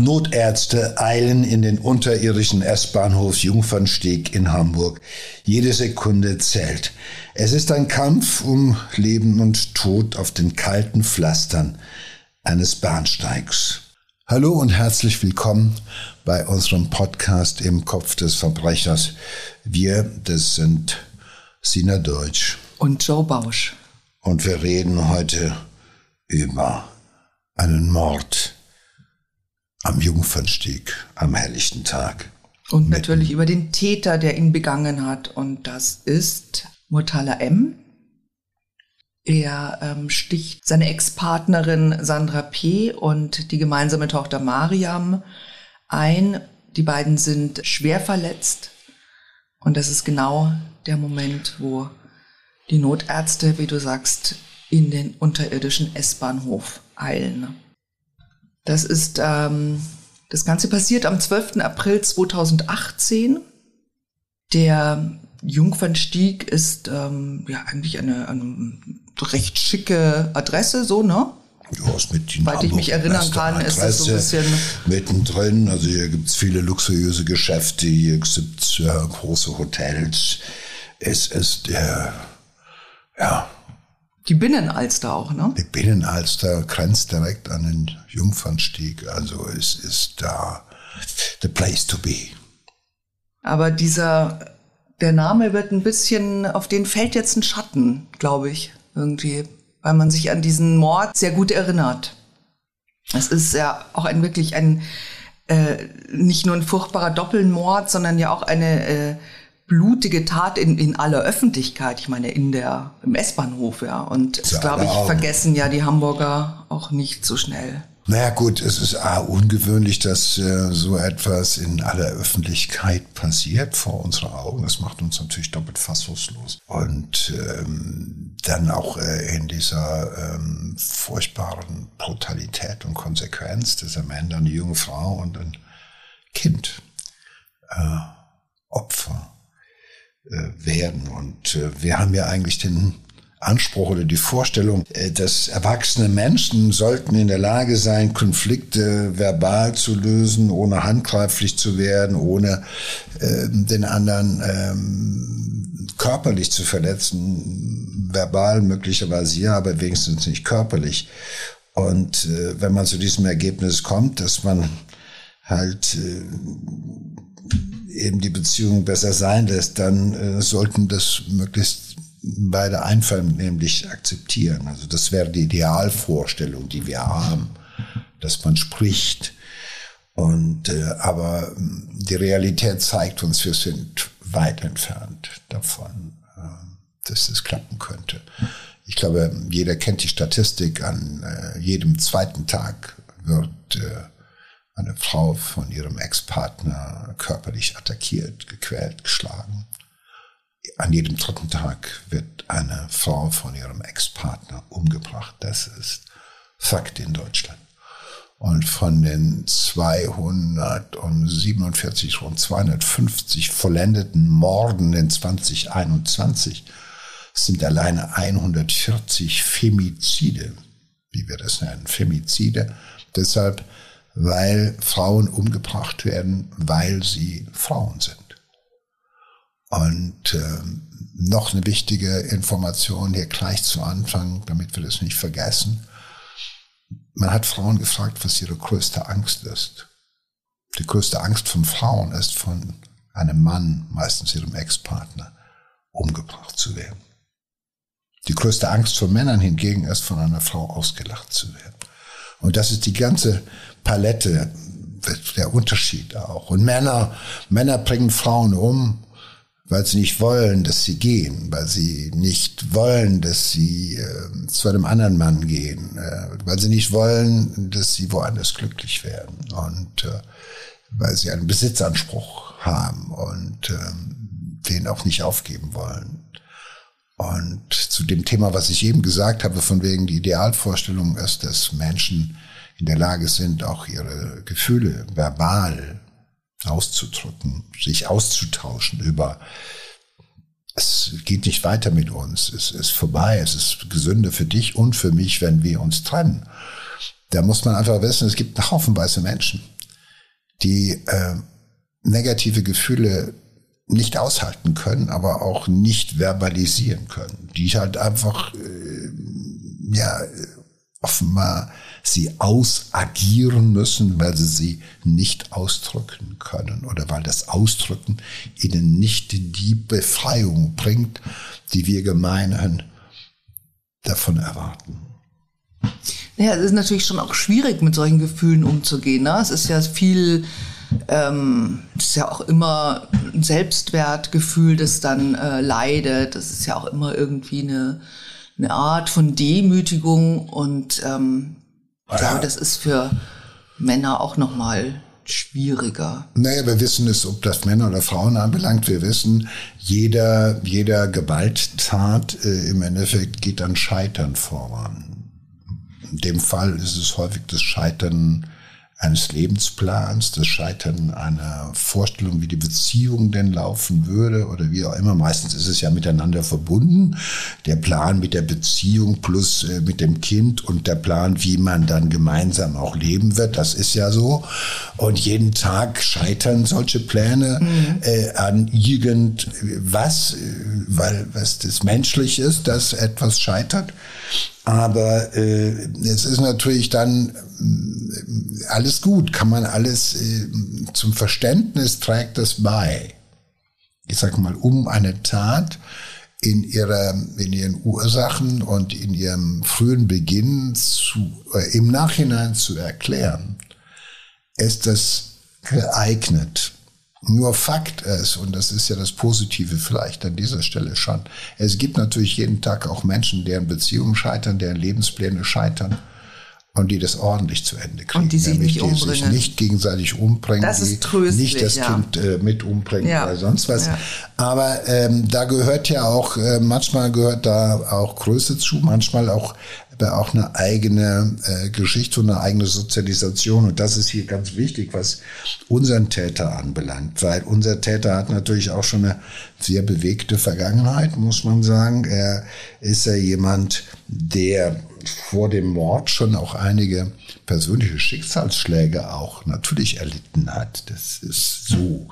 Notärzte eilen in den unterirdischen S-Bahnhof Jungfernstieg in Hamburg. Jede Sekunde zählt. Es ist ein Kampf um Leben und Tod auf den kalten Pflastern eines Bahnsteigs. Hallo und herzlich willkommen bei unserem Podcast im Kopf des Verbrechers. Wir, das sind Sina Deutsch und Joe Bausch. Und wir reden heute über einen Mord am Jungfernstieg am helllichten Tag. Und natürlich über den Täter, der ihn begangen hat. Und das ist Murtala M. Er ähm, sticht seine Ex-Partnerin Sandra P. und die gemeinsame Tochter Mariam ein. Die beiden sind schwer verletzt. Und das ist genau der Moment, wo die Notärzte, wie du sagst, in den unterirdischen S-Bahnhof eilen. Das ist, ähm, das Ganze passiert am 12. April 2018. Der Jungfernstieg ist ähm, ja eigentlich eine, eine recht schicke Adresse, so, ne? Ja, ist mit Soweit ich mich erinnern kann, ist das so ein bisschen. Mittendrin, also hier gibt's viele luxuriöse Geschäfte, hier gibt's äh, große Hotels. Es ist der, ja, die Binnenalster auch, ne? Die Binnenalster grenzt direkt an den Jungfernstieg. Also es ist da the place to be. Aber dieser, der Name wird ein bisschen, auf den fällt jetzt ein Schatten, glaube ich, irgendwie, weil man sich an diesen Mord sehr gut erinnert. Es ist ja auch ein wirklich ein, äh, nicht nur ein furchtbarer Doppelmord, sondern ja auch eine äh, blutige Tat in, in aller Öffentlichkeit. Ich meine, in der, im S-Bahnhof, ja. Und das, glaube ich, vergessen ja die Hamburger auch nicht so schnell. Naja gut, es ist A, ungewöhnlich, dass äh, so etwas in aller Öffentlichkeit passiert vor unseren Augen. Das macht uns natürlich doppelt fassungslos. Und ähm, dann auch äh, in dieser ähm, furchtbaren Brutalität und Konsequenz, dass am Ende eine junge Frau und ein Kind äh, Opfer werden. Und äh, wir haben ja eigentlich den Anspruch oder die Vorstellung, äh, dass erwachsene Menschen sollten in der Lage sein, Konflikte verbal zu lösen, ohne handgreiflich zu werden, ohne äh, den anderen ähm, körperlich zu verletzen. Verbal möglicherweise ja, aber wenigstens nicht körperlich. Und äh, wenn man zu diesem Ergebnis kommt, dass man halt äh, eben die Beziehung besser sein lässt, dann äh, sollten das möglichst beide einvernehmlich akzeptieren. Also das wäre die Idealvorstellung, die wir haben, dass man spricht. Und äh, aber hm, die Realität zeigt uns, wir sind weit entfernt davon, äh, dass das klappen könnte. Ich glaube, jeder kennt die Statistik. An äh, jedem zweiten Tag wird äh, eine Frau von ihrem Ex-Partner körperlich attackiert, gequält, geschlagen. An jedem dritten Tag wird eine Frau von ihrem Ex-Partner umgebracht. Das ist Fakt in Deutschland. Und von den 247, rund 250 vollendeten Morden in 2021 sind alleine 140 Femizide, wie wir das nennen, Femizide. Deshalb weil Frauen umgebracht werden, weil sie Frauen sind. Und äh, noch eine wichtige Information hier gleich zu Anfang, damit wir das nicht vergessen. Man hat Frauen gefragt, was ihre größte Angst ist. Die größte Angst von Frauen ist, von einem Mann, meistens ihrem Ex-Partner, umgebracht zu werden. Die größte Angst von Männern hingegen ist, von einer Frau ausgelacht zu werden. Und das ist die ganze Palette, der Unterschied auch. Und Männer, Männer bringen Frauen um, weil sie nicht wollen, dass sie gehen, weil sie nicht wollen, dass sie äh, zu einem anderen Mann gehen, äh, weil sie nicht wollen, dass sie woanders glücklich werden und äh, weil sie einen Besitzanspruch haben und äh, den auch nicht aufgeben wollen. Und zu dem Thema, was ich eben gesagt habe, von wegen die Idealvorstellung ist, dass Menschen in der Lage sind, auch ihre Gefühle verbal auszudrücken, sich auszutauschen über es geht nicht weiter mit uns, es ist vorbei, es ist gesünder für dich und für mich, wenn wir uns trennen. Da muss man einfach wissen, es gibt einen Haufen weiße Menschen, die äh, negative Gefühle nicht aushalten können, aber auch nicht verbalisieren können, die halt einfach äh, ja offenbar sie ausagieren müssen, weil sie sie nicht ausdrücken können oder weil das Ausdrücken ihnen nicht die Befreiung bringt, die wir gemeinhin davon erwarten. Ja, es ist natürlich schon auch schwierig, mit solchen Gefühlen umzugehen. Ne? Es ist ja viel, ähm, es ist ja auch immer ein Selbstwertgefühl, das dann äh, leidet. Das ist ja auch immer irgendwie eine, eine Art von Demütigung und ähm, ich glaube, das ist für Männer auch nochmal schwieriger. Naja, wir wissen es, ob das Männer oder Frauen anbelangt. Wir wissen, jeder, jeder Gewalttat äh, im Endeffekt geht an Scheitern voran. In dem Fall ist es häufig das Scheitern eines Lebensplans, das Scheitern einer Vorstellung, wie die Beziehung denn laufen würde oder wie auch immer. Meistens ist es ja miteinander verbunden. Der Plan mit der Beziehung plus äh, mit dem Kind und der Plan, wie man dann gemeinsam auch leben wird, das ist ja so. Und jeden Tag scheitern solche Pläne mhm. äh, an irgendwas, äh, weil was das menschlich ist, dass etwas scheitert. Aber äh, es ist natürlich dann äh, alles gut, kann man alles äh, zum Verständnis trägt das bei. Ich sag mal, um eine Tat in ihrer, in ihren Ursachen und in ihrem frühen Beginn zu, äh, im Nachhinein zu erklären, ist das geeignet. Nur Fakt ist, und das ist ja das Positive vielleicht an dieser Stelle schon, es gibt natürlich jeden Tag auch Menschen, deren Beziehungen scheitern, deren Lebenspläne scheitern und die das ordentlich zu Ende kriegen. Und die sich Nämlich nicht umbringen. Die sich nicht gegenseitig umbringen, das die nicht das ja. Kind äh, mit umbringen Ja. oder sonst was. Ja. Aber ähm, da gehört ja auch, äh, manchmal gehört da auch Größe zu, manchmal auch aber auch eine eigene äh, Geschichte und eine eigene Sozialisation. Und das ist hier ganz wichtig, was unseren Täter anbelangt, weil unser Täter hat natürlich auch schon eine sehr bewegte Vergangenheit, muss man sagen. Er ist ja jemand, der vor dem Mord schon auch einige persönliche Schicksalsschläge auch natürlich erlitten hat. Das ist so.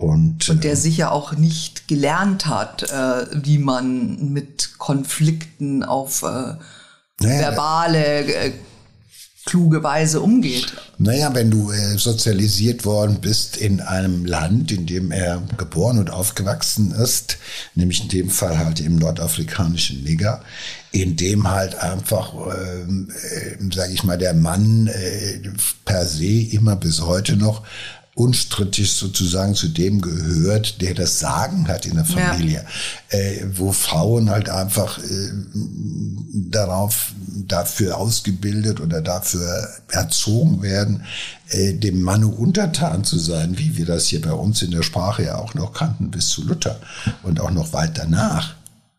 Und, Und der sicher auch nicht gelernt hat, äh, wie man mit Konflikten auf äh, Naja, verbale, äh, kluge Weise umgeht. Naja, wenn du äh, sozialisiert worden bist in einem Land, in dem er geboren und aufgewachsen ist, nämlich in dem Fall halt im nordafrikanischen Niger, in dem halt einfach, ähm, äh, sage ich mal, der Mann äh, per se immer bis heute noch unstrittig sozusagen zu dem gehört, der das Sagen hat in der Ja. Familie, äh, wo Frauen halt einfach äh, darauf dafür ausgebildet oder dafür erzogen werden, äh, dem Manne untertan zu sein, wie wir das hier bei uns in der Sprache ja auch noch kannten bis zu Luther und auch noch weit danach.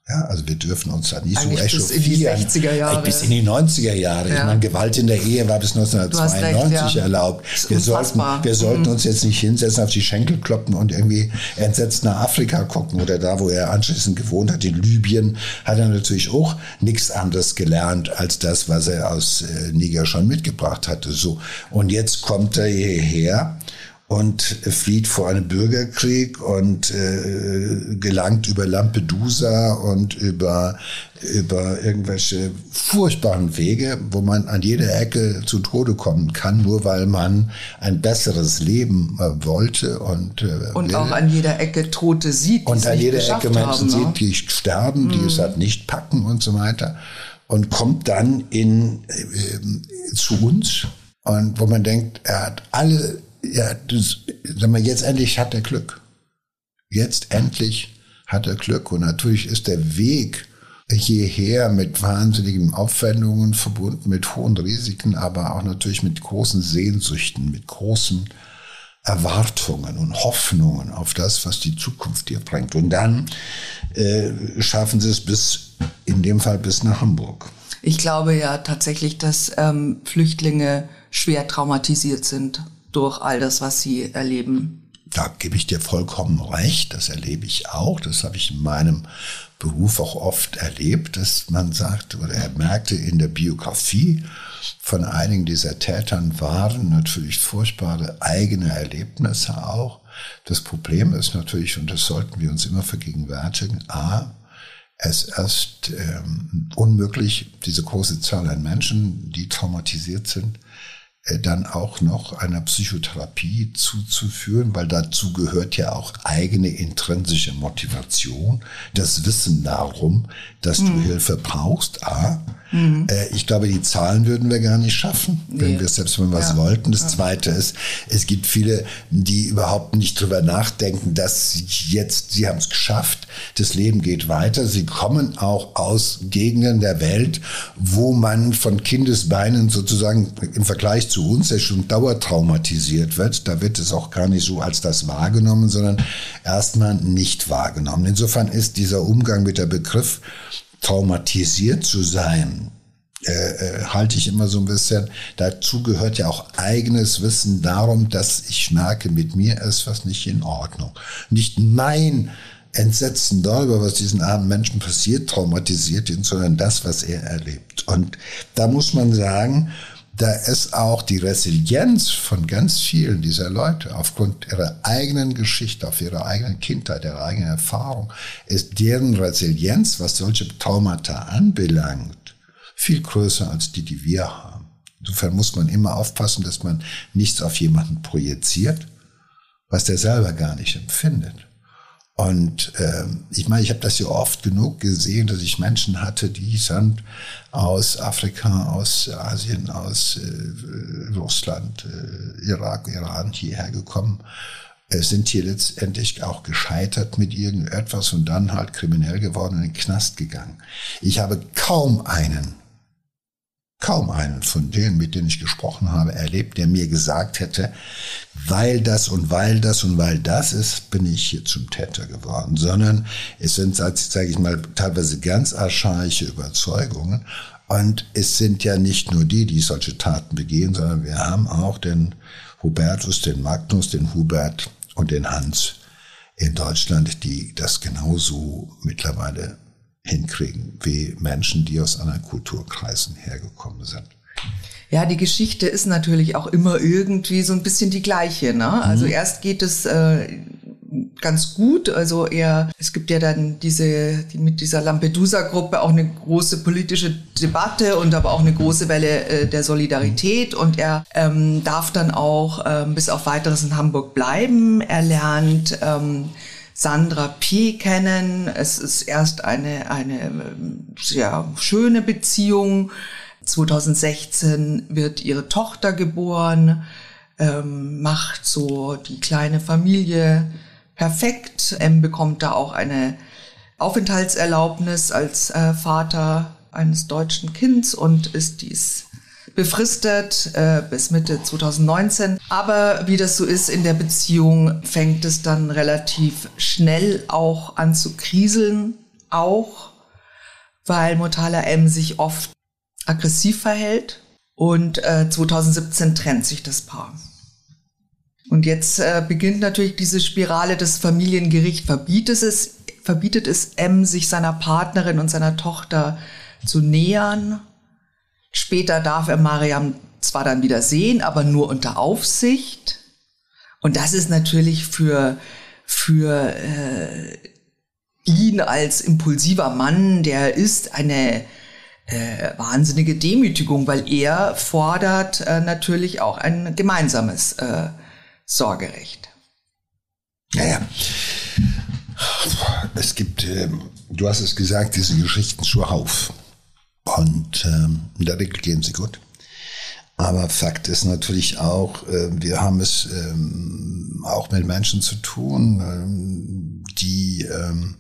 Ja, also wir dürfen uns da nicht Eigentlich so bis in die echauffieren. 60er Jahre. Bis in die 90er Jahre. Ich Ja. meine, Gewalt in der Ehe war bis hast recht, 1992 ja. erlaubt. Wir sollten, wir sollten Mhm. uns jetzt nicht hinsetzen, auf die Schenkel kloppen und irgendwie entsetzt nach Afrika gucken oder da, wo er anschließend gewohnt hat, in Libyen, hat er natürlich auch nichts anderes gelernt als das, was er aus äh, Niger schon mitgebracht hatte. So. Und jetzt kommt er hierher und flieht vor einem Bürgerkrieg und äh, gelangt über Lampedusa und über über irgendwelche furchtbaren Wege, wo man an jeder Ecke zu Tode kommen kann, nur weil man ein besseres Leben äh, wollte und äh, Und will. auch an jeder Ecke Tote sieht, die und an jeder Ecke Menschen haben, ne? sieht, die sterben, die es halt nicht packen und so weiter und kommt dann in äh, zu uns und wo man denkt, er hat alle, ja, das, sag mal, jetzt endlich hat er Glück. Jetzt endlich hat er Glück und natürlich ist der Weg hierher mit wahnsinnigen Aufwendungen verbunden, mit hohen Risiken, aber auch natürlich mit großen Sehnsüchten, mit großen Erwartungen und Hoffnungen auf das, was die Zukunft dir bringt. Und dann äh, schaffen sie es bis, in dem Fall bis nach Hamburg. Ich glaube ja tatsächlich, dass ähm, Flüchtlinge schwer traumatisiert sind durch all das, was sie erleben. Da gebe ich dir vollkommen recht, das erlebe ich auch, das habe ich in meinem Beruf auch oft erlebt, dass man sagt, oder er merkte in der Biografie von einigen dieser Tätern waren natürlich furchtbare eigene Erlebnisse auch. Das Problem ist natürlich, und das sollten wir uns immer vergegenwärtigen, a, es ist ähm, unmöglich, diese große Zahl an Menschen, die traumatisiert sind, dann auch noch einer Psychotherapie zuzuführen, weil dazu gehört ja auch eigene intrinsische Motivation, das Wissen darum, dass mhm. du Hilfe brauchst, A. Mhm. Äh, ich glaube, die Zahlen würden wir gar nicht schaffen, nee. wenn wir selbst mal was ja. wollten. Das ja. Zweite ist, es gibt viele, die überhaupt nicht drüber nachdenken, dass sie jetzt, sie haben es geschafft, das Leben geht weiter. Sie kommen auch aus Gegenden der Welt, wo man von Kindesbeinen sozusagen im Vergleich zu uns, der schon dauertraumatisiert wird, da wird es auch gar nicht so als das wahrgenommen, sondern erstmal nicht wahrgenommen. Insofern ist dieser Umgang mit der Begriff traumatisiert zu sein, äh, äh, halte ich immer so ein bisschen. Dazu gehört ja auch eigenes Wissen darum, dass ich merke, mit mir ist was nicht in Ordnung. Nicht mein Entsetzen darüber, was diesen armen Menschen passiert, traumatisiert ihn, sondern das, was er erlebt. Und da muss man sagen, da ist auch die Resilienz von ganz vielen dieser Leute aufgrund ihrer eigenen Geschichte, auf ihrer eigenen Kindheit, ihrer eigenen Erfahrung, ist deren Resilienz, was solche Traumata anbelangt, viel größer als die, die wir haben. Insofern muss man immer aufpassen, dass man nichts auf jemanden projiziert, was der selber gar nicht empfindet. Und äh, ich meine, ich habe das ja oft genug gesehen, dass ich Menschen hatte, die sind aus Afrika, aus Asien, aus äh, Russland, äh, Irak, Iran hierher gekommen, äh, sind hier letztendlich auch gescheitert mit irgendetwas und dann halt kriminell geworden und in den Knast gegangen. Ich habe kaum einen kaum einen von denen, mit denen ich gesprochen habe, erlebt, der mir gesagt hätte, weil das und weil das und weil das ist, bin ich hier zum Täter geworden, sondern es sind, sage ich mal, teilweise ganz archaische Überzeugungen. Und es sind ja nicht nur die, die solche Taten begehen, sondern wir haben auch den Hubertus, den Magnus, den Hubert und den Hans in Deutschland, die das genauso mittlerweile hinkriegen, wie Menschen, die aus anderen Kulturkreisen hergekommen sind. Ja, die Geschichte ist natürlich auch immer irgendwie so ein bisschen die gleiche. Ne? Also mhm. erst geht es äh, ganz gut. Also er, es gibt ja dann diese, die, mit dieser Lampedusa-Gruppe auch eine große politische Debatte und aber auch eine große Welle äh, der Solidarität. Und er ähm, darf dann auch ähm, bis auf weiteres in Hamburg bleiben. Er lernt ähm, Sandra P. kennen. Es ist erst eine, eine sehr schöne Beziehung. 2016 wird ihre Tochter geboren, ähm, macht so die kleine Familie perfekt. M bekommt da auch eine Aufenthaltserlaubnis als äh, Vater eines deutschen Kinds und ist dies befristet äh, bis Mitte 2019. Aber wie das so ist in der Beziehung, fängt es dann relativ schnell auch an zu kriseln, auch weil Motala M sich oft aggressiv verhält. Und äh, 2017 trennt sich das Paar. Und jetzt äh, beginnt natürlich diese Spirale, das Familiengericht verbietet es, verbietet es M, sich seiner Partnerin und seiner Tochter zu nähern Später darf er Mariam zwar dann wieder sehen, aber nur unter Aufsicht. Und das ist natürlich für, für äh, ihn als impulsiver Mann, der ist eine äh, wahnsinnige Demütigung, weil er fordert äh, natürlich auch ein gemeinsames äh, Sorgerecht. Ja, ja. Es gibt, ähm, du hast es gesagt, diese Geschichten zuhauf. Und ähm, in der Regel gehen sie gut. Aber Fakt ist natürlich auch, äh, wir haben es ähm, auch mit Menschen zu tun, ähm, die ähm,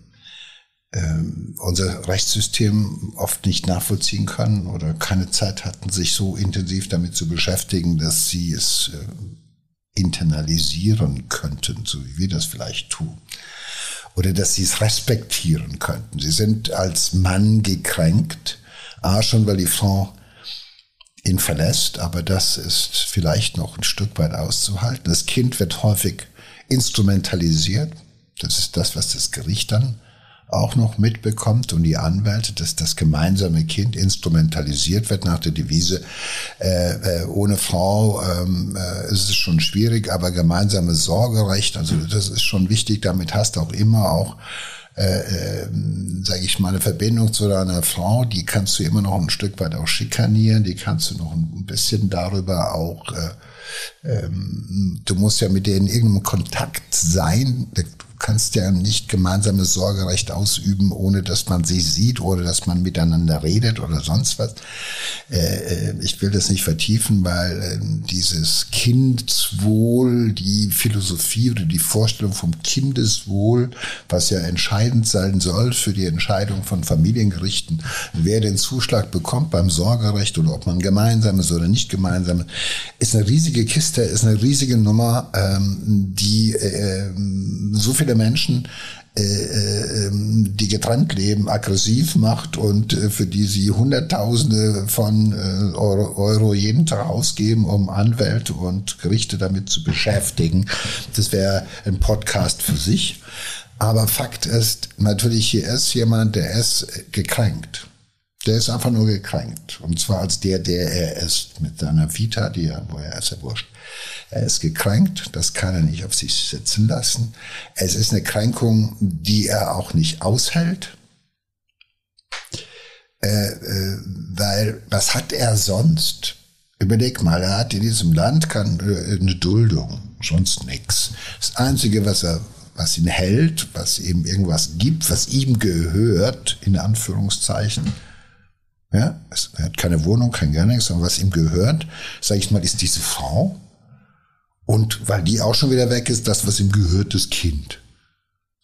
ähm, unser Rechtssystem oft nicht nachvollziehen können oder keine Zeit hatten, sich so intensiv damit zu beschäftigen, dass sie es äh, internalisieren könnten, so wie wir das vielleicht tun. Oder dass sie es respektieren könnten. Sie sind als Mann gekränkt A, schon weil die Frau ihn verlässt, aber das ist vielleicht noch ein Stück weit auszuhalten. Das Kind wird häufig instrumentalisiert. Das ist das, was das Gericht dann auch noch mitbekommt und die Anwälte, dass das gemeinsame Kind instrumentalisiert wird nach der Devise, äh, äh, ohne Frau ähm, äh, ist es schon schwierig, aber gemeinsames Sorgerecht, also das ist schon wichtig, damit hast du auch immer auch äh, äh, sage ich mal, eine Verbindung zu deiner Frau, die kannst du immer noch ein Stück weit auch schikanieren, die kannst du noch ein bisschen darüber auch, äh, ähm, du musst ja mit denen in irgendeinem Kontakt sein, kannst ja nicht gemeinsames Sorgerecht ausüben, ohne dass man sie sieht oder dass man miteinander redet oder sonst was. Äh, äh, ich will das nicht vertiefen, weil äh, dieses Kindeswohl, die Philosophie oder die Vorstellung vom Kindeswohl, was ja entscheidend sein soll für die Entscheidung von Familiengerichten, wer den Zuschlag bekommt beim Sorgerecht oder ob man gemeinsames oder nicht gemeinsames, ist eine riesige Kiste, ist eine riesige Nummer, ähm, die so viele viele Menschen äh, äh, ähm, die getrennt leben, aggressiv macht und äh, für die sie Hunderttausende von Euro, Euro jeden Tag ausgeben, um Anwälte und Gerichte damit zu beschäftigen. Das wäre ein Podcast für sich. Aber Fakt ist, natürlich hier ist jemand, der ist gekränkt. Der ist einfach nur gekränkt. Und zwar als der, der er ist, mit seiner Vita, die er, wo er ist, ja wurscht. Er ist gekränkt, das kann er nicht auf sich sitzen lassen. Es ist eine Kränkung, die er auch nicht aushält. Äh, äh, weil, was hat er sonst? Überleg mal, er hat in diesem Land kann, äh, eine Duldung, sonst nichts. Das Einzige, was er was ihn hält, was ihm irgendwas gibt, was ihm gehört, in Anführungszeichen, ja, er hat keine Wohnung, kein gar nichts, aber was ihm gehört, sage ich mal, ist diese Frau. Und weil die auch schon wieder weg ist, das, was ihm gehört, das Kind.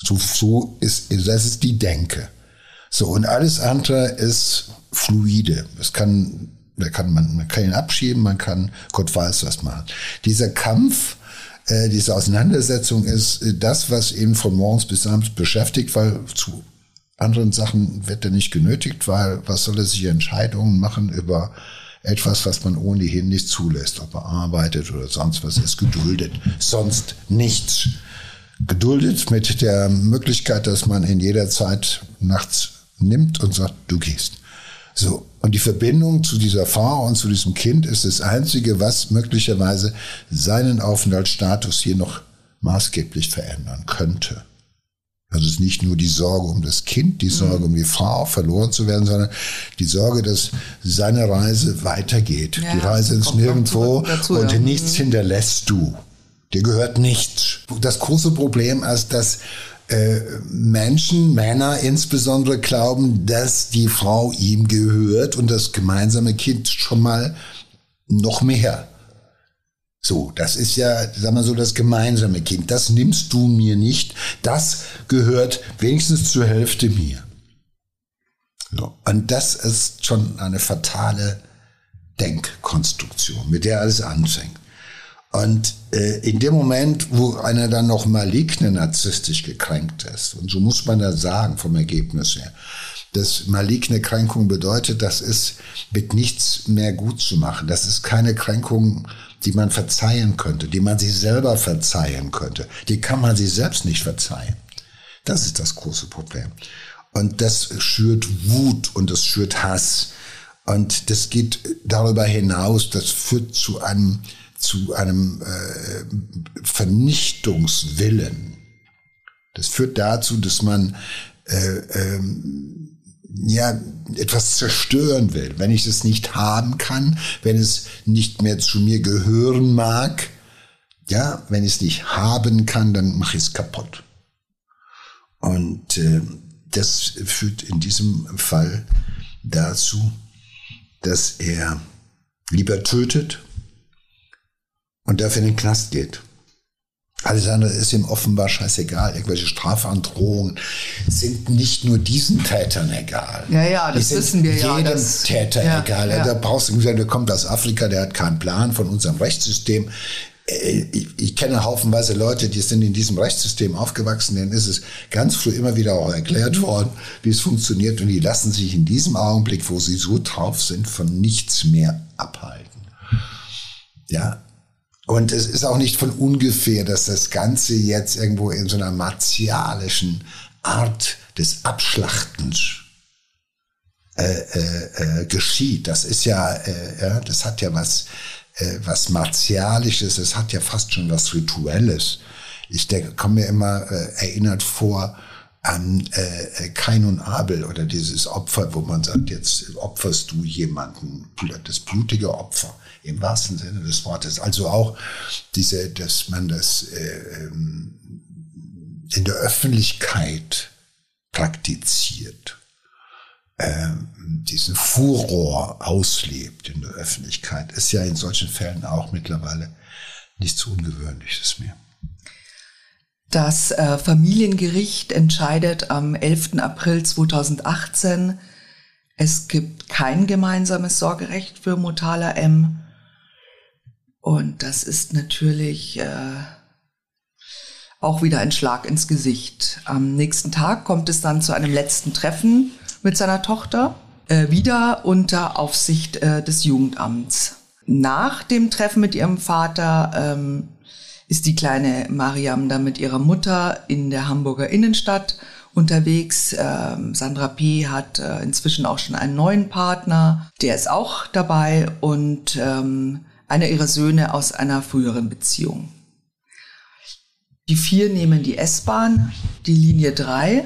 So, so ist, das ist die Denke. So, und alles andere ist fluide. Es kann, da kann man, man kann ihn abschieben, man kann, Gott weiß was machen. Dieser Kampf, äh, diese Auseinandersetzung ist äh, das, was ihn von morgens bis abends beschäftigt, weil zu anderen Sachen wird er nicht genötigt, weil was soll er sich Entscheidungen machen über etwas, was man ohnehin nicht zulässt, ob er arbeitet oder sonst was, ist geduldet. Sonst nichts. Geduldet mit der Möglichkeit, dass man in jeder Zeit nachts nimmt und sagt, du gehst. So. Und die Verbindung zu dieser Frau und zu diesem Kind ist das Einzige, was möglicherweise seinen Aufenthaltsstatus hier noch maßgeblich verändern könnte. Also es ist nicht nur die Sorge um das Kind, die Sorge um die Frau verloren zu werden, sondern die Sorge, dass seine Reise weitergeht. Ja, die Reise ins Nirgendwo dazu, und ja. nichts mhm. hinterlässt du. Dir gehört nichts. Das große Problem ist, dass äh, Menschen, Männer insbesondere glauben, dass die Frau ihm gehört und das gemeinsame Kind schon mal noch mehr. So, das ist ja, sag mal so, das gemeinsame Kind. Das nimmst du mir nicht. Das gehört wenigstens zur Hälfte mir. So. Und das ist schon eine fatale Denkkonstruktion, mit der alles anfängt. Und äh, in dem Moment, wo einer dann noch maligne narzisstisch gekränkt ist, und so muss man das sagen vom Ergebnis her, dass maligne Kränkung bedeutet, das ist mit nichts mehr gut zu machen. Das ist keine Kränkung die man verzeihen könnte, die man sich selber verzeihen könnte. Die kann man sich selbst nicht verzeihen. Das ist das große Problem. Und das schürt Wut und das schürt Hass. Und das geht darüber hinaus, das führt zu einem, zu einem äh, Vernichtungswillen. Das führt dazu, dass man äh, ähm, ja, etwas zerstören will, wenn ich es nicht haben kann, wenn es nicht mehr zu mir gehören mag, ja, wenn ich es nicht haben kann, dann mache ich es kaputt. Und äh, das führt in diesem Fall dazu, dass er lieber tötet und dafür in den Knast geht. Alles andere ist ihm offenbar scheißegal. Irgendwelche Strafandrohungen sind nicht nur diesen Tätern egal. Ja, ja, das wissen wir jedem ja. Jedem Täter ja, egal. Ja. Da brauchst du sagen, der kommt aus Afrika, der hat keinen Plan von unserem Rechtssystem. Äh, ich, ich kenne haufenweise Leute, die sind in diesem Rechtssystem aufgewachsen, denen ist es ganz früh immer wieder auch erklärt worden, wie es funktioniert und die lassen sich in diesem Augenblick, wo sie so drauf sind, von nichts mehr abhalten. Ja, und es ist auch nicht von ungefähr, dass das Ganze jetzt irgendwo in so einer martialischen Art des Abschlachtens äh, äh, äh, geschieht. Das ist ja, äh, ja, das hat ja was, äh, was Martialisches, es hat ja fast schon was Rituelles. Ich komme mir immer äh, erinnert vor an äh, äh, Kain und Abel oder dieses Opfer, wo man sagt, jetzt opferst du jemanden, das blutige Opfer im wahrsten Sinne des Wortes. Also auch diese, dass man das äh, ähm, in der Öffentlichkeit praktiziert, äh, diesen Furor auslebt in der Öffentlichkeit, ist ja in solchen Fällen auch mittlerweile nichts Ungewöhnliches mehr. Das äh, Familiengericht entscheidet am 11. April 2018, es gibt kein gemeinsames Sorgerecht für Motala M. Und das ist natürlich äh, auch wieder ein Schlag ins Gesicht. Am nächsten Tag kommt es dann zu einem letzten Treffen mit seiner Tochter, äh, wieder unter Aufsicht äh, des Jugendamts. Nach dem Treffen mit ihrem Vater ähm, ist die kleine Mariam dann mit ihrer Mutter in der Hamburger Innenstadt unterwegs. Ähm, Sandra P. hat äh, inzwischen auch schon einen neuen Partner, der ist auch dabei und ähm, einer ihrer Söhne aus einer früheren Beziehung. Die vier nehmen die S-Bahn, die Linie 3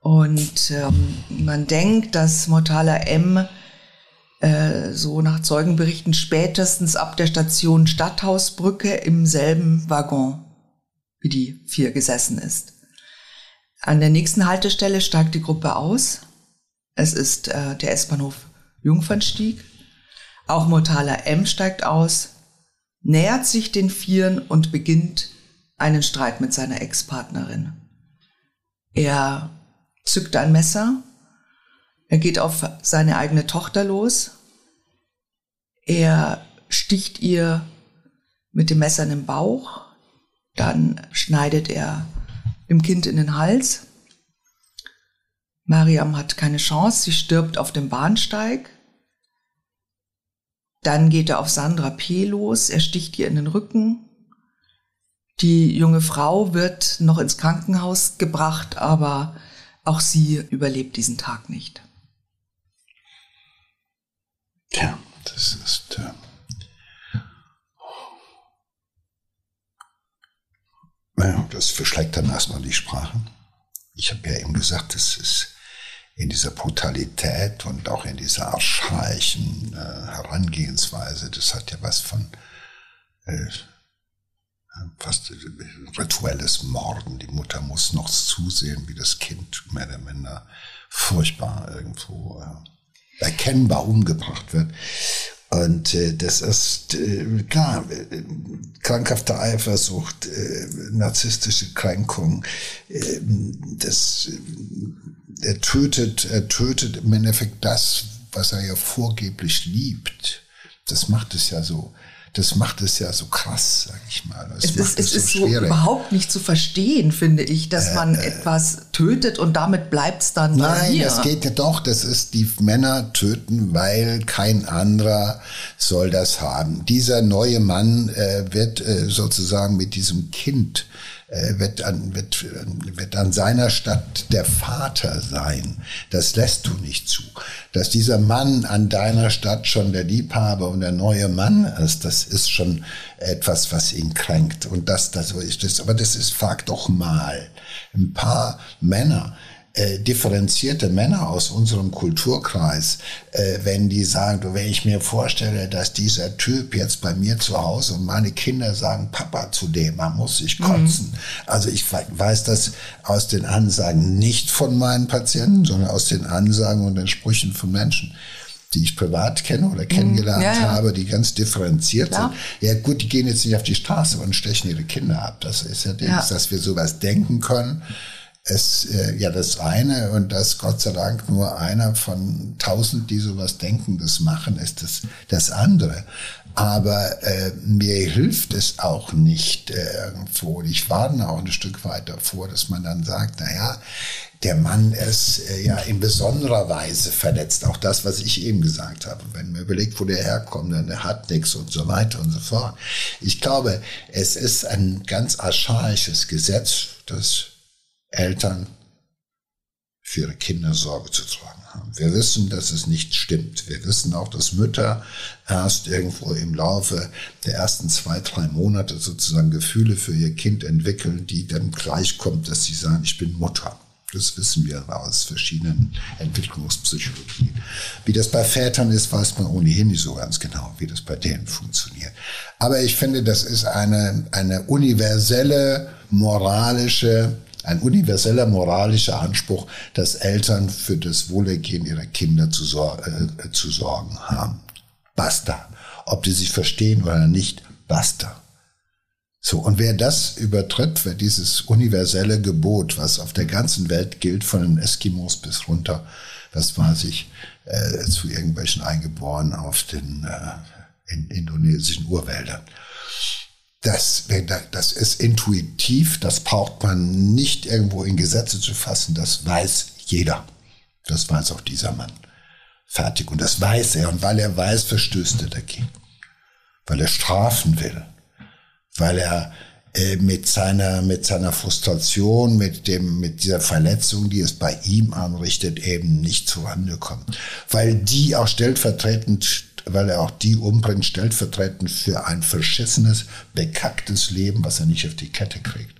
und ähm, man denkt, dass Mortala M äh, so nach Zeugenberichten spätestens ab der Station Stadthausbrücke im selben Waggon wie die vier gesessen ist. An der nächsten Haltestelle steigt die Gruppe aus. Es ist äh, der S-Bahnhof Jungfernstieg. Auch Mortala M steigt aus, nähert sich den Vieren und beginnt einen Streit mit seiner Ex-Partnerin. Er zückt ein Messer er geht auf seine eigene Tochter los. Er sticht ihr mit dem Messer in den Bauch. Dann schneidet er dem Kind in den Hals. Mariam hat keine Chance. Sie stirbt auf dem Bahnsteig. Dann geht er auf Sandra P. los. Er sticht ihr in den Rücken. Die junge Frau wird noch ins Krankenhaus gebracht, aber auch sie überlebt diesen Tag nicht. Tja, das ist. Äh, naja, das verschlägt dann erstmal die Sprache. Ich habe ja eben gesagt, das ist in dieser Brutalität und auch in dieser archaischen äh, Herangehensweise, das hat ja was von äh, fast rituelles Morden. Die Mutter muss noch zusehen, wie das Kind mehr oder minder furchtbar irgendwo äh, erkennbar umgebracht wird. Und äh, das ist äh, klar, äh, krankhafte Eifersucht, äh, narzisstische Kränkung, äh, das, äh, er tötet, er tötet im Endeffekt das, was er ja vorgeblich liebt. Das macht es ja so das macht es ja so krass, sag ich mal. Das es ist, es so ist so überhaupt nicht zu verstehen, finde ich, dass äh, man äh, etwas tötet und damit bleibt es dann Nein, hier. das geht ja doch. Das ist, die Männer töten, weil kein anderer soll das haben. Dieser neue Mann äh, wird äh, sozusagen mit diesem Kind äh, wird, an, wird, wird an seiner Stadt der Vater sein. Das lässt du nicht zu. Dass dieser Mann an deiner Stadt schon der Liebhaber und der neue Mann ist, das ist schon etwas, was ihn kränkt. Und das so ist, das, aber das ist, frag doch mal. Ein paar Männer, äh, differenzierte Männer aus unserem Kulturkreis, äh, wenn die sagen, du, wenn ich mir vorstelle, dass dieser Typ jetzt bei mir zu Hause und meine Kinder sagen, Papa zu dem, man muss sich kotzen. Mhm. Also ich weiß das aus den Ansagen nicht von meinen Patienten, sondern aus den Ansagen und den Sprüchen von Menschen die ich privat kenne oder kennengelernt ja, ja. habe, die ganz differenziert Klar. sind. Ja gut, die gehen jetzt nicht auf die Straße und stechen ihre Kinder ab. Das ist ja, das, ja. dass wir sowas denken können ist äh, ja das eine und dass Gott sei Dank nur einer von tausend, die sowas denken, das machen, ist das, das andere. Aber äh, mir hilft es auch nicht äh, irgendwo. Ich warne auch ein Stück weit davor, dass man dann sagt, na ja, der Mann ist äh, ja in besonderer Weise verletzt. Auch das, was ich eben gesagt habe. Wenn man überlegt, wo der herkommt, dann der hat nichts und so weiter und so fort. Ich glaube, es ist ein ganz archaisches Gesetz, das Eltern für ihre Kinder Sorge zu tragen haben. Wir wissen, dass es nicht stimmt. Wir wissen auch, dass Mütter erst irgendwo im Laufe der ersten zwei, drei Monate sozusagen Gefühle für ihr Kind entwickeln, die dann gleich kommt, dass sie sagen, ich bin Mutter. Das wissen wir aus verschiedenen Entwicklungspsychologien. Wie das bei Vätern ist, weiß man ohnehin nicht so ganz genau, wie das bei denen funktioniert. Aber ich finde, das ist eine, eine universelle moralische ein universeller moralischer Anspruch, dass Eltern für das Wohlergehen ihrer Kinder zu, sor äh, zu sorgen haben. Basta. Ob die sich verstehen oder nicht, basta. So, und wer das übertritt, wer dieses universelle Gebot, was auf der ganzen Welt gilt, von den Eskimos bis runter, was weiß ich, äh, zu irgendwelchen Eingeborenen auf den äh, in indonesischen Urwäldern. Das, das ist intuitiv, das braucht man nicht irgendwo in Gesetze zu fassen, das weiß jeder. Das weiß auch dieser Mann. Fertig. Und das weiß er. Und weil er weiß, verstößt er dagegen. Weil er strafen will weil er äh, mit seiner, mit seiner Frustration, mit dem, mit dieser Verletzung, die es bei ihm anrichtet, eben nicht zurande kommt. Weil die auch stellvertretend, weil er auch die umbringt, stellvertretend für ein verschissenes, bekacktes Leben, was er nicht auf die Kette kriegt.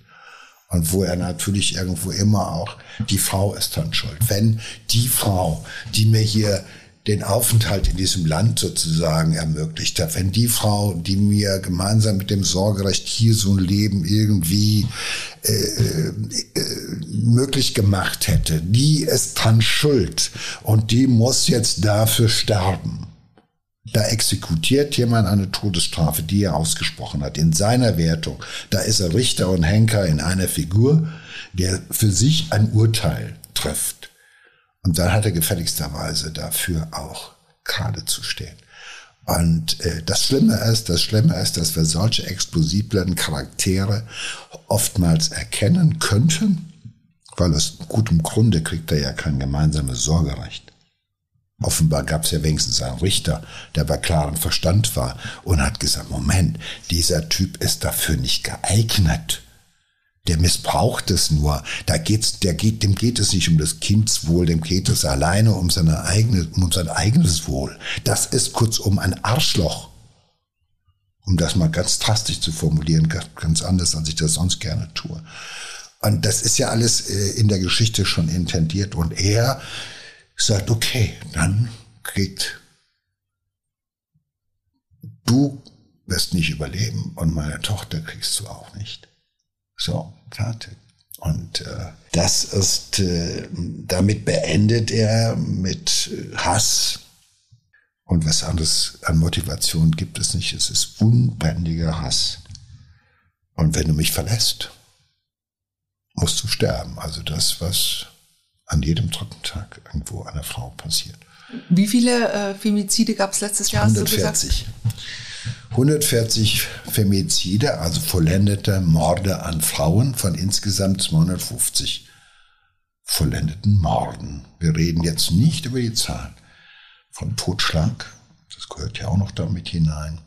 Und wo er natürlich irgendwo immer auch, die Frau ist dann schuld. Wenn die Frau, die mir hier den Aufenthalt in diesem Land sozusagen ermöglicht hat. Wenn die Frau, die mir gemeinsam mit dem Sorgerecht hier so ein Leben irgendwie äh, äh, möglich gemacht hätte, die ist dran schuld und die muss jetzt dafür sterben. Da exekutiert jemand eine Todesstrafe, die er ausgesprochen hat. In seiner Wertung, da ist er Richter und Henker in einer Figur, der für sich ein Urteil trifft. Und dann hat er gefälligsterweise dafür auch gerade zu stehen. Und äh, das Schlimme ist, das Schlimme ist, dass wir solche explosiblen Charaktere oftmals erkennen könnten, weil aus gutem Grunde kriegt er ja kein gemeinsames Sorgerecht. Offenbar gab es ja wenigstens einen Richter, der bei klarem Verstand war und hat gesagt, Moment, dieser Typ ist dafür nicht geeignet der missbraucht es nur. Da geht's, der geht, dem geht es nicht um das Kindswohl, dem geht es alleine um seine eigene, um sein eigenes Wohl. Das ist kurzum ein Arschloch. Um das mal ganz drastisch zu formulieren, ganz anders, als ich das sonst gerne tue. Und das ist ja alles äh, in der Geschichte schon intendiert. Und er sagt, okay, dann kriegt du wirst nicht überleben und meine Tochter kriegst du auch nicht. So, fertig. Und äh, das ist, äh, damit beendet er mit Hass. Und was anderes an Motivation gibt es nicht. Es ist unbändiger Hass. Und wenn du mich verlässt, musst du sterben. Also das, was an jedem Trockentag irgendwo einer Frau passiert. Wie viele äh, Femizide gab es letztes Jahr? 140. 140 Femizide, also vollendete Morde an Frauen von insgesamt 250 vollendeten Morden. Wir reden jetzt nicht über die Zahlen von Totschlag, das gehört ja auch noch damit hinein.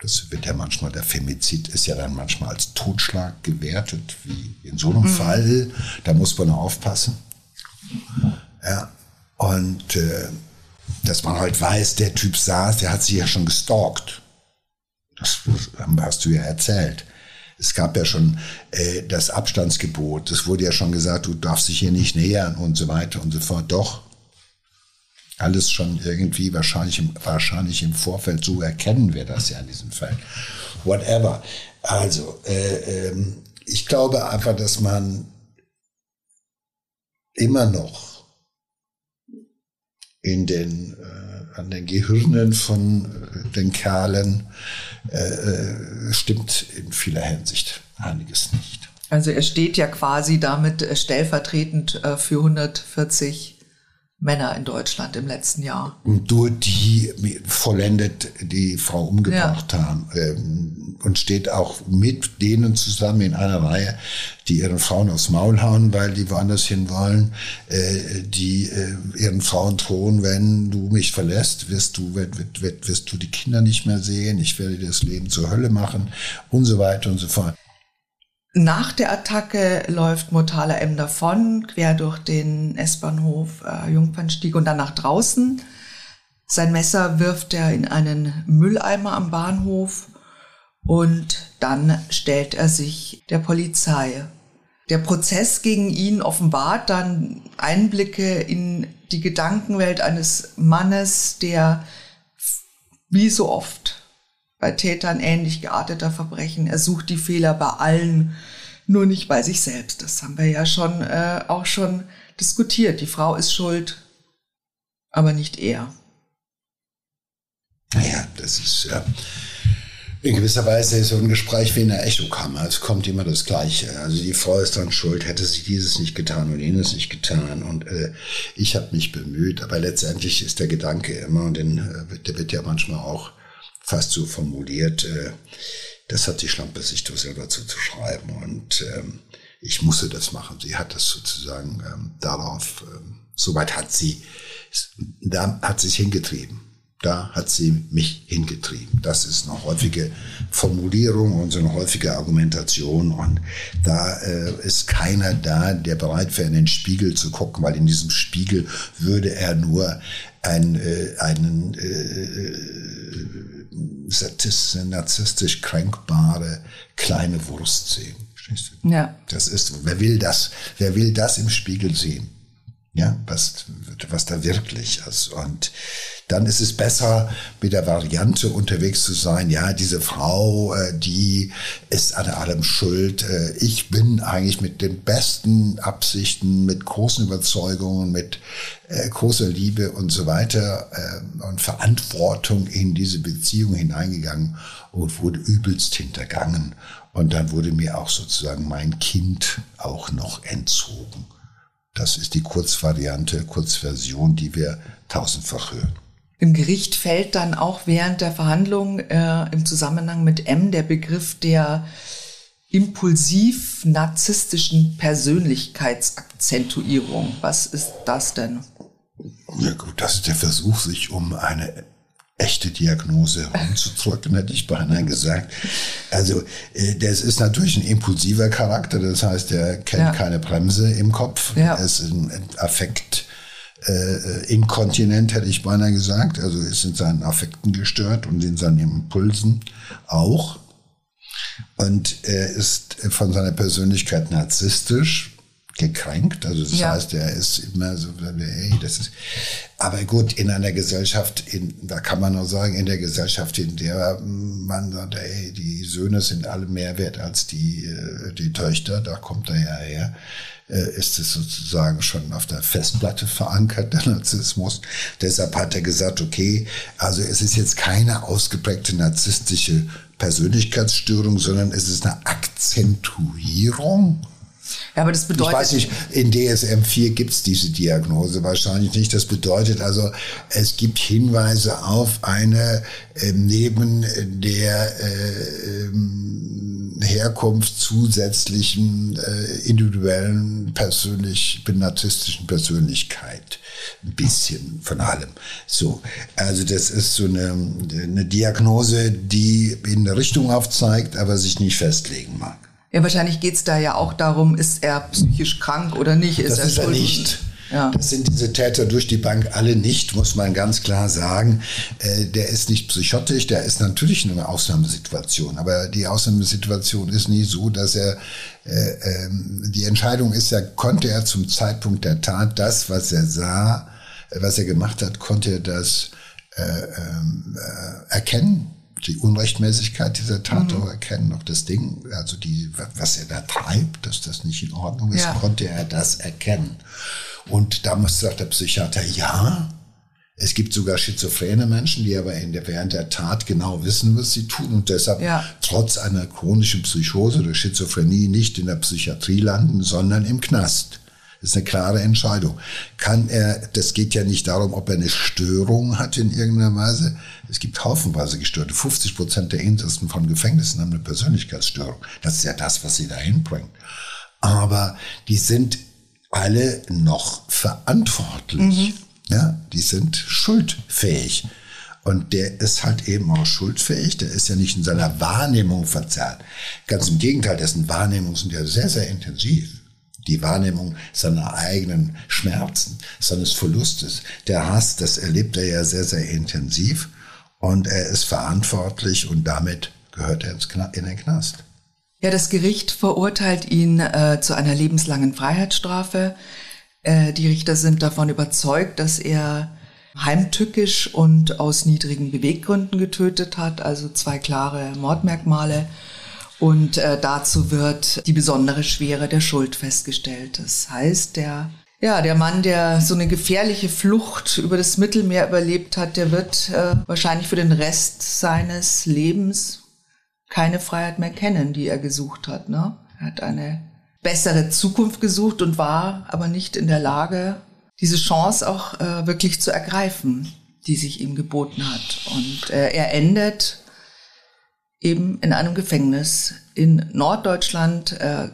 Das wird ja manchmal, der Femizid ist ja dann manchmal als Totschlag gewertet, wie in so einem mhm. Fall. Da muss man aufpassen. Ja, und äh, dass man halt weiß, der Typ saß, der hat sich ja schon gestalkt. Das hast du ja erzählt. Es gab ja schon äh, das Abstandsgebot. Es wurde ja schon gesagt, du darfst dich hier nicht nähern und so weiter und so fort. Doch. Alles schon irgendwie wahrscheinlich im, wahrscheinlich im Vorfeld. So erkennen wir das ja in diesem Fall. Whatever. Also, äh, ähm, ich glaube einfach, dass man immer noch in den äh, an den Gehirnen von äh, den Kerlen äh, äh, stimmt in vieler Hinsicht einiges nicht. Also er steht ja quasi damit äh, stellvertretend für 140 Männer in Deutschland im letzten Jahr. Und nur die vollendet die Frau umgebracht ja. haben. Ähm, und steht auch mit denen zusammen in einer Reihe, die ihren Frauen aufs Maul hauen, weil die woanders hin wollen, äh, die äh, ihren Frauen drohen, wenn du mich verlässt, wirst du, wirst, wirst, wirst du die Kinder nicht mehr sehen, ich werde dir das Leben zur Hölle machen und so weiter und so fort. Nach der Attacke läuft Motala M davon, quer durch den S-Bahnhof äh, Jungfernstieg und dann nach draußen. Sein Messer wirft er in einen Mülleimer am Bahnhof und dann stellt er sich der Polizei. Der Prozess gegen ihn offenbart dann Einblicke in die Gedankenwelt eines Mannes, der wie so oft bei Tätern ähnlich gearteter Verbrechen, er sucht die Fehler bei allen, nur nicht bei sich selbst. Das haben wir ja schon äh, auch schon diskutiert. Die Frau ist schuld, aber nicht er. Naja, das ist ja in gewisser Weise so ein Gespräch wie in der Echokammer. Es kommt immer das Gleiche. Also die Frau ist dann schuld, hätte sie dieses nicht getan und jenes nicht getan. Und äh, ich habe mich bemüht, aber letztendlich ist der Gedanke immer, und den, äh, der wird ja manchmal auch fast so formuliert, äh, das hat die Schlampe sich doch selber zuzuschreiben. Und ähm, ich musste das machen. Sie hat das sozusagen ähm, darauf, ähm, soweit hat sie, da hat sie es hingetrieben. Da hat sie mich hingetrieben. Das ist eine häufige Formulierung und so eine häufige Argumentation. Und da äh, ist keiner da, der bereit wäre, in den Spiegel zu gucken, weil in diesem Spiegel würde er nur ein, äh, einen äh, narzisstisch kränkbare kleine Wurst sehen. Ja. Das ist, wer will das? Wer will das im Spiegel sehen? Ja, was, was da wirklich ist. Und dann ist es besser, mit der Variante unterwegs zu sein, ja, diese Frau, äh, die ist an allem schuld. Äh, ich bin eigentlich mit den besten Absichten, mit großen Überzeugungen, mit äh, großer Liebe und so weiter und Verantwortung in diese Beziehung hineingegangen und wurde übelst hintergangen. Und dann wurde mir auch sozusagen mein Kind auch noch entzogen. Das ist die Kurzvariante, Kurzversion, die wir tausendfach hören. Im Gericht fällt dann auch während der Verhandlung äh, im Zusammenhang mit M der Begriff der impulsiv-narzisstischen Persönlichkeitsakzentuierung. Was ist das denn? Ja gut, das ist der Versuch, sich um eine echte Diagnose herumzudrücken, hätte ich beinahe gesagt. Also äh, das ist natürlich ein impulsiver Charakter, das heißt, er kennt ja. keine Bremse im Kopf, ja. er ist ein Affekt äh, inkontinent, hätte ich beinahe gesagt. Also ist in seinen Affekten gestört und in seinen Impulsen auch. Und er ist von seiner Persönlichkeit narzisstisch gekränkt. Also das ja. heißt, er ist immer so, hey, das ist. Aber gut, in einer Gesellschaft, in, da kann man nur sagen, in der Gesellschaft, in der man sagt, hey, die Söhne sind alle mehr wert als die, äh, die Töchter, da kommt er ja her äh, ist es sozusagen schon auf der Festplatte verankert, der Narzissmus. Deshalb hat er gesagt, okay, also es ist jetzt keine ausgeprägte narzisstische Persönlichkeitsstörung, sondern es ist eine Akzentuierung ja, aber das bedeutet. Ich weiß nicht, in DSM-4 gibt es diese Diagnose wahrscheinlich nicht. Das bedeutet also, es gibt Hinweise auf eine äh, neben der äh, ähm, Herkunft zusätzlichen äh, individuellen persönlich narzisstischen Persönlichkeit. Ein bisschen von allem. So, also das ist so eine, eine Diagnose, die in eine Richtung aufzeigt, aber sich nicht festlegen mag. Ja, wahrscheinlich geht's da ja auch darum, ist er psychisch krank oder nicht? Ist das er ist er nicht. Ja. Das sind diese Täter durch die Bank alle nicht, muss man ganz klar sagen. Äh, der ist nicht psychotisch, der ist natürlich in einer Ausnahmesituation. Aber die Ausnahmesituation ist nie so, dass er, äh, ähm, die Entscheidung ist ja, konnte er zum Zeitpunkt der Tat das, was er sah, äh, was er gemacht hat, konnte er das äh, ähm, äh, erkennen? Die Unrechtmäßigkeit dieser Tat mhm. auch erkennen, auch das Ding, also die, was er da treibt, dass das nicht in Ordnung ist, ja. konnte er das erkennen. Und damals sagt der Psychiater, ja, es gibt sogar schizophrene Menschen, die aber in der, während der Tat genau wissen, was sie tun und deshalb ja. trotz einer chronischen Psychose oder Schizophrenie nicht in der Psychiatrie landen, sondern im Knast. Das ist eine klare Entscheidung. Kann er, das geht ja nicht darum, ob er eine Störung hat in irgendeiner Weise. Es gibt haufenweise Gestörte. 50 Prozent der Insassen von Gefängnissen haben eine Persönlichkeitsstörung. Das ist ja das, was sie dahin bringt. Aber die sind alle noch verantwortlich. Mhm. Ja, die sind schuldfähig. Und der ist halt eben auch schuldfähig. Der ist ja nicht in seiner Wahrnehmung verzerrt. Ganz im Gegenteil, dessen Wahrnehmungen sind ja sehr, sehr intensiv. Die Wahrnehmung seiner eigenen Schmerzen, seines Verlustes. Der Hass, das erlebt er ja sehr, sehr intensiv. Und er ist verantwortlich und damit gehört er in den Knast. Ja, das Gericht verurteilt ihn äh, zu einer lebenslangen Freiheitsstrafe. Äh, die Richter sind davon überzeugt, dass er heimtückisch und aus niedrigen Beweggründen getötet hat, also zwei klare Mordmerkmale. Und äh, dazu wird die besondere Schwere der Schuld festgestellt. Das heißt, der, ja, der Mann, der so eine gefährliche Flucht über das Mittelmeer überlebt hat, der wird äh, wahrscheinlich für den Rest seines Lebens keine Freiheit mehr kennen, die er gesucht hat. Ne? Er hat eine bessere Zukunft gesucht und war aber nicht in der Lage, diese Chance auch äh, wirklich zu ergreifen, die sich ihm geboten hat. Und äh, er endet eben in einem Gefängnis in Norddeutschland, äh,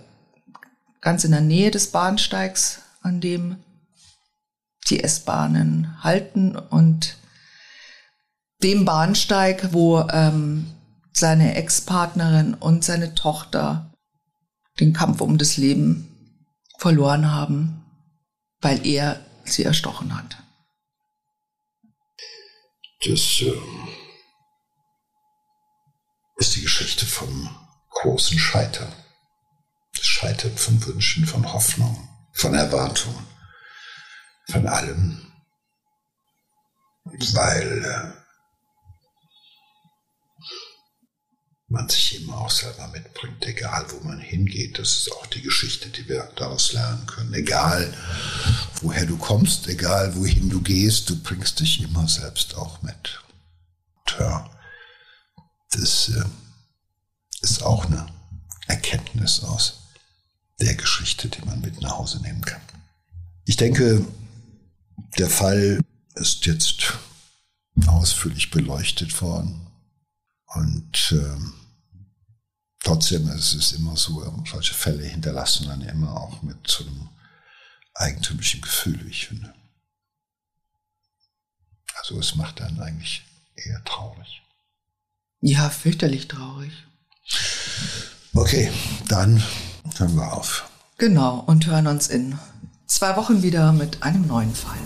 ganz in der Nähe des Bahnsteigs, an dem die S-Bahnen halten und dem Bahnsteig, wo ähm, seine Ex-Partnerin und seine Tochter den Kampf um das Leben verloren haben, weil er sie erstochen hat. Das äh, ist die Geschichte vom großen Scheitern. Das Scheitern von Wünschen, von Hoffnung, von Erwartungen, von allem, weil äh, man sich immer auch selber mitbringt, egal wo man hingeht. Das ist auch die Geschichte, die wir daraus lernen können. Egal woher du kommst, egal wohin du gehst, du bringst dich immer selbst auch mit. Und, ja, das äh, ist auch eine Erkenntnis aus der Geschichte, die man mit nach Hause nehmen kann. Ich denke, der Fall ist jetzt ausführlich beleuchtet worden. Und ähm, trotzdem ist es immer so, solche Fälle hinterlassen dann immer auch mit so einem eigentümlichen Gefühl, wie ich finde. Also es macht dann eigentlich eher traurig. Ja, fürchterlich traurig. Okay, dann hören wir auf. Genau, und hören uns in zwei Wochen wieder mit einem neuen Fall.